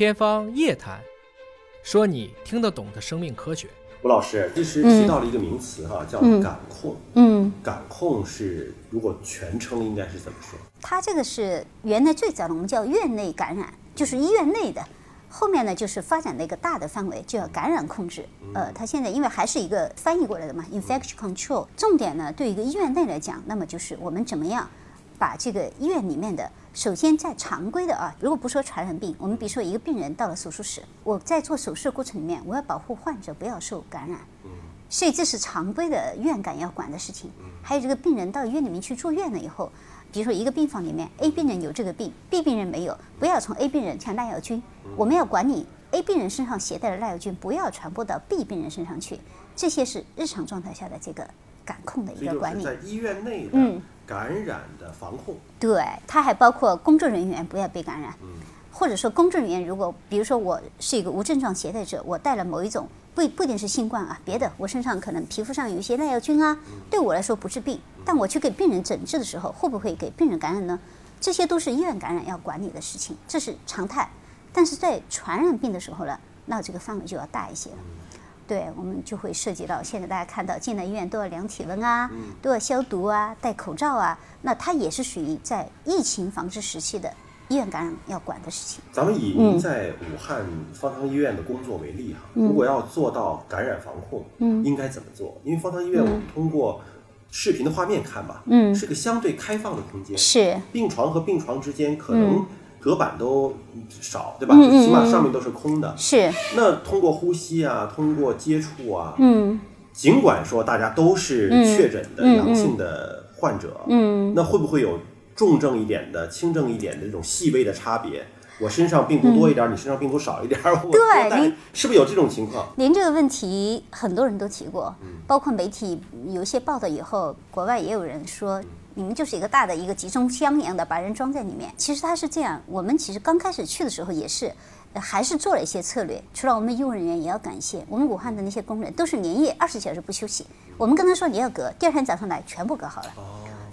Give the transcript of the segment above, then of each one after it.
天方夜谭，说你听得懂的生命科学。吴老师，其实提到了一个名词哈，叫感控。嗯，感控是如果全称应该是怎么说？它这个是原来最早的我们叫院内感染，就是医院内的。后面呢，就是发展的一个大的范围，就叫感染控制。呃，它现在因为还是一个翻译过来的嘛，infection control。重点呢，对一个医院内来讲，那么就是我们怎么样把这个医院里面的，首先在常规的啊，如果不说传染病，我们比如说一个病人到了手术室，我在做手术的过程里面，我要保护患者不要受感染。所以这是常规的院感要管的事情。还有这个病人到医院里面去住院了以后。比如说一个病房里面，A 病人有这个病，B 病人没有，不要从 A 病人像耐药菌，我们要管理 A 病人身上携带的耐药菌不要传播到 B 病人身上去，这些是日常状态下的这个感控的一个管理。在医院内的感染的防控。对，它还包括工作人员不要被感染，或者说工作人员如果比如说我是一个无症状携带者，我带了某一种。不不一定是新冠啊，别的我身上可能皮肤上有一些耐药菌啊，对我来说不治病，但我去给病人诊治的时候，会不会给病人感染呢？这些都是医院感染要管理的事情，这是常态。但是在传染病的时候呢，那这个范围就要大一些了。对我们就会涉及到现在大家看到进了医院都要量体温啊，都要消毒啊，戴口罩啊，那它也是属于在疫情防治时期的。医院感染要管的事情。咱们以您在武汉方舱医院的工作为例哈，如果要做到感染防控，嗯，应该怎么做？因为方舱医院我们通过视频的画面看吧，嗯，是个相对开放的空间，是病床和病床之间可能隔板都少，对吧？起码上面都是空的。是。那通过呼吸啊，通过接触啊，嗯，尽管说大家都是确诊的阳性的患者，嗯，那会不会有？重症一点的、轻症一点的这种细微的差别，我身上病毒多一点，你身上病毒少一点，对，您是不是有这种情况？您这个问题很多人都提过，包括媒体有一些报道以后，国外也有人说，你们就是一个大的一个集中箱一样的，把人装在里面。其实他是这样，我们其实刚开始去的时候也是，还是做了一些策略。除了我们医务人员，也要感谢我们武汉的那些工人，都是连夜二十小时不休息。我们跟他说你要隔，第二天早上来全部隔好了。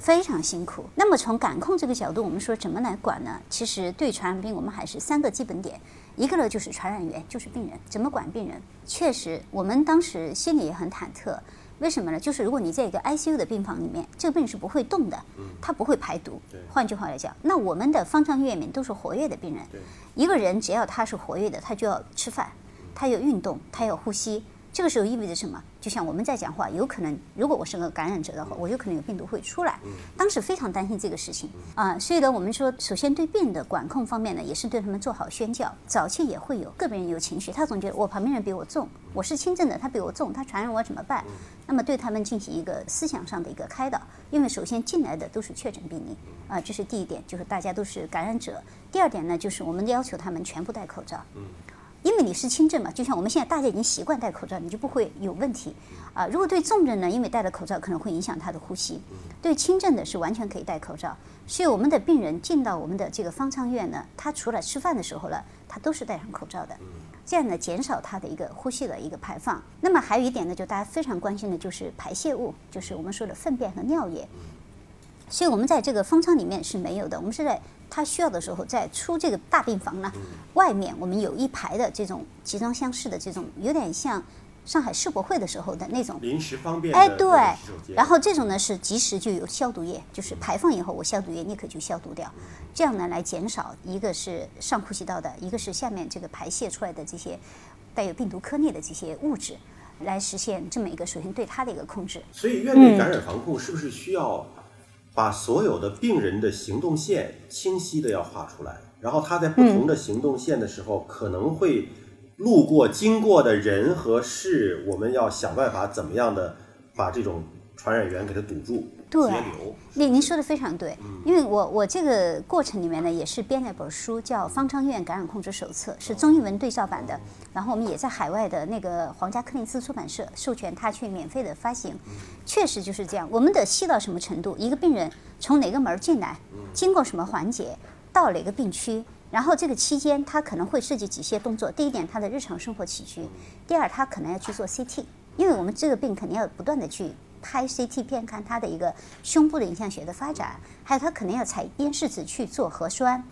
非常辛苦。那么从感控这个角度，我们说怎么来管呢？其实对传染病，我们还是三个基本点。一个呢就是传染源，就是病人，怎么管病人？确实，我们当时心里也很忐忑。为什么呢？就是如果你在一个 ICU 的病房里面，这个病人是不会动的，他不会排毒。换句话来讲，那我们的方舱医院里面都是活跃的病人。一个人只要他是活跃的，他就要吃饭，他要运动，他要呼吸。这个时候意味着什么？就像我们在讲话，有可能如果我是个感染者的话，我有可能有病毒会出来。当时非常担心这个事情啊，所以呢，我们说，首先对病的管控方面呢，也是对他们做好宣教。早期也会有个别人有情绪，他总觉得我旁边人比我重，我是轻症的，他比我重，他传染我怎么办？那么对他们进行一个思想上的一个开导，因为首先进来的都是确诊病例啊，这是第一点，就是大家都是感染者。第二点呢，就是我们要求他们全部戴口罩。因为你是轻症嘛，就像我们现在大家已经习惯戴口罩，你就不会有问题啊。如果对重症呢，因为戴了口罩可能会影响他的呼吸；对轻症的是完全可以戴口罩。所以我们的病人进到我们的这个方舱医院呢，他除了吃饭的时候呢，他都是戴上口罩的，这样呢减少他的一个呼吸的一个排放。那么还有一点呢，就大家非常关心的就是排泄物，就是我们说的粪便和尿液。所以我们在这个方舱里面是没有的，我们是在。他需要的时候，在出这个大病房呢，外面我们有一排的这种集装箱式的这种，有点像上海世博会的时候的那种临时方便。哎，对。然后这种呢是及时就有消毒液，就是排放以后我消毒液立刻就消毒掉，这样呢来减少一个是上呼吸道的，一个是下面这个排泄出来的这些带有病毒颗粒的这些物质，来实现这么一个首先对它的一个控制。所以院内感染防控是不是需要？把所有的病人的行动线清晰的要画出来，然后他在不同的行动线的时候，可能会路过、经过的人和事，我们要想办法怎么样的把这种传染源给它堵住。对，您您说的非常对，因为我我这个过程里面呢，也是编了一本书，叫《方舱医院感染控制手册》，是中英文对照版的。然后我们也在海外的那个皇家柯林斯出版社授权他去免费的发行。确实就是这样，我们得细到什么程度？一个病人从哪个门进来，经过什么环节，到哪个病区，然后这个期间他可能会涉及几些动作。第一点，他的日常生活起居；第二，他可能要去做 CT，因为我们这个病肯定要不断的去。拍 CT 片看他的一个胸部的影像学的发展，还有他可能要采咽拭子去做核酸，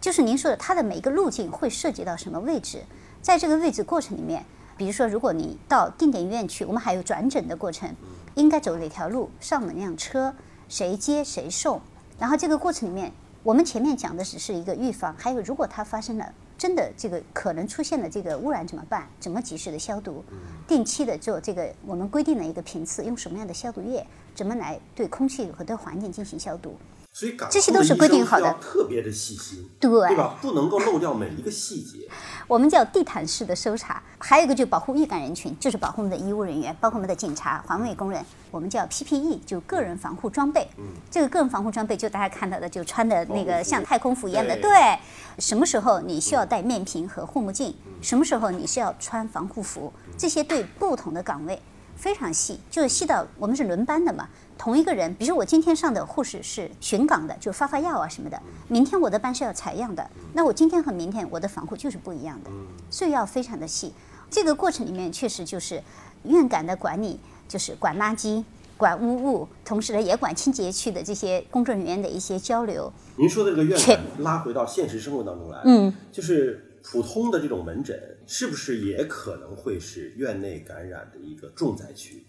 就是您说的，它的每一个路径会涉及到什么位置，在这个位置过程里面，比如说，如果你到定点医院去，我们还有转诊的过程，应该走哪条路，上哪辆车，谁接谁送，然后这个过程里面，我们前面讲的只是一个预防，还有如果它发生了真的这个可能出现了这个污染怎么办？怎么及时的消毒？定期的做这个我们规定的一个频次，用什么样的消毒液？怎么来对空气和对环境进行消毒？所以港这些都是规定好的特别的细心，对对吧？不能够漏掉每一个细节。我们叫地毯式的搜查，还有一个就是保护易感人群，就是保护我们的医务人员，包括我们的警察、环卫工人。我们叫 PPE，就个人防护装备。嗯，这个个人防护装备就大家看到的，就穿的那个像太空服一样的。对对，什么时候你需要戴面屏和护目镜？什么时候你需要穿防护服？这些对不同的岗位非常细，就是细到我们是轮班的嘛。同一个人，比如说我今天上的护士是巡岗的，就发发药啊什么的。明天我的班是要采样的，那我今天和明天我的防护就是不一样的，所以要非常的细。这个过程里面确实就是院感的管理，就是管垃圾、管污物，同时呢也管清洁区的这些工作人员的一些交流。您说的这个院感拉回到现实生活当中来，嗯，就是普通的这种门诊，是不是也可能会是院内感染的一个重灾区？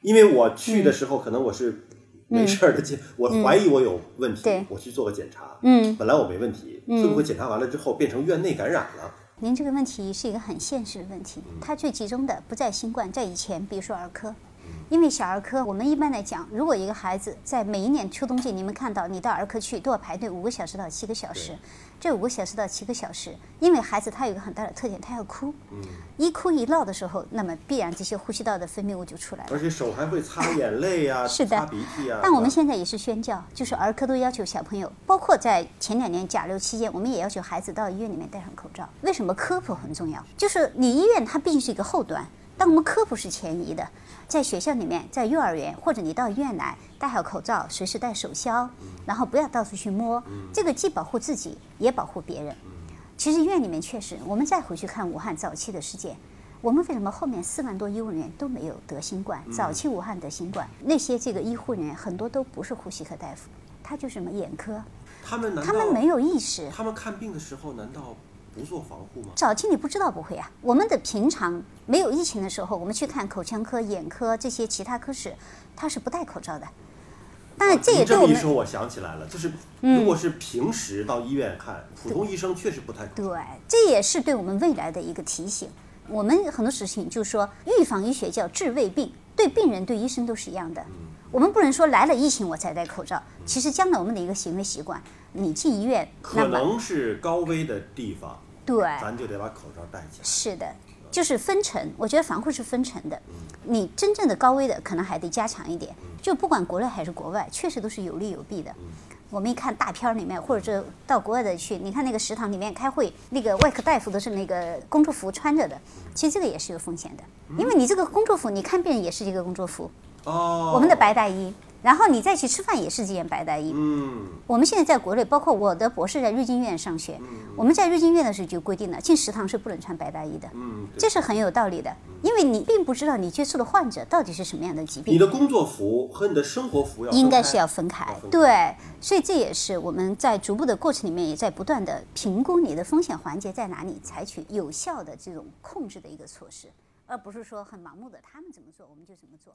因为我去的时候，可能我是没事儿的检，我怀疑我有问题，嗯我去做个检查，嗯，本来我没问题，会不会检查完了之后变成院内感染了？您这个问题是一个很现实的问题，它最集中的不在新冠，在以前，比如说儿科，因为小儿科，我们一般来讲，如果一个孩子在每一年秋冬季，你们看到你到儿科去都要排队五个小时到七个小时，这五个小时到七个小时，因为孩子他有一个很大的特点，他要哭，一哭一闹的时候，那么必然这些呼吸道的分泌物就出来了。而且手还会擦眼泪呀、是的擦鼻涕呀。但我们现在也是宣教，就是儿科都要求小朋友，包括在前两年甲流期间，我们也要求孩子到医院里面戴上口罩。为什么科普很重要？就是你医院它毕竟是一个后端，但我们科普是前移的。在学校里面，在幼儿园或者你到医院来，戴好口罩，随时戴手消，然后不要到处去摸，这个既保护自己，也保护别人。其实医院里面确实，我们再回去看武汉早期的事件，我们为什么后面四万多医务人员都没有得新冠？早期武汉得新冠，那些这个医护人员很多都不是呼吸科大夫，他就是什么眼科，他们他们没有意识。他们看病的时候难道不做防护吗？早期你不知道不会啊，我们的平常没有疫情的时候，我们去看口腔科、眼科这些其他科室，他是不戴口罩的。当然，这也您对我们嗯这么一说，我想起来了，就是如果是平时到医院看，普通医生确实不太。对，这也是对我们未来的一个提醒。我们很多事情就是说，预防医学叫治未病，对病人对医生都是一样的。我们不能说来了疫情我才戴口罩，其实将来我们的一个行为习惯，你进医院，可能是高危的地方，对，咱就得把口罩戴起来。是的，就是分层。我觉得防护是分层的，你真正的高危的可能还得加强一点。就不管国内还是国外，确实都是有利有弊的。我们一看大片儿里面，或者是到国外的去，你看那个食堂里面开会，那个外科大夫都是那个工作服穿着的，其实这个也是有风险的，因为你这个工作服，你看病人也是一个工作服，哦，我们的白大衣，然后你再去吃饭也是这件白大衣。嗯，我们现在在国内，包括我的博士在瑞金院上学，我们在瑞金院的时候就规定了，进食堂是不能穿白大衣的。嗯，这是很有道理的，因为你并不知道你接触的患者到底是什么样的疾病，你的工作服和你的生活服要应该是要分开要分。开对，所以这也是我们在逐步的过程里面，也在不断的评估你的风险环节在哪里，采取有效的这种控制的一个措施，而不是说很盲目的他们怎么做我们就怎么做。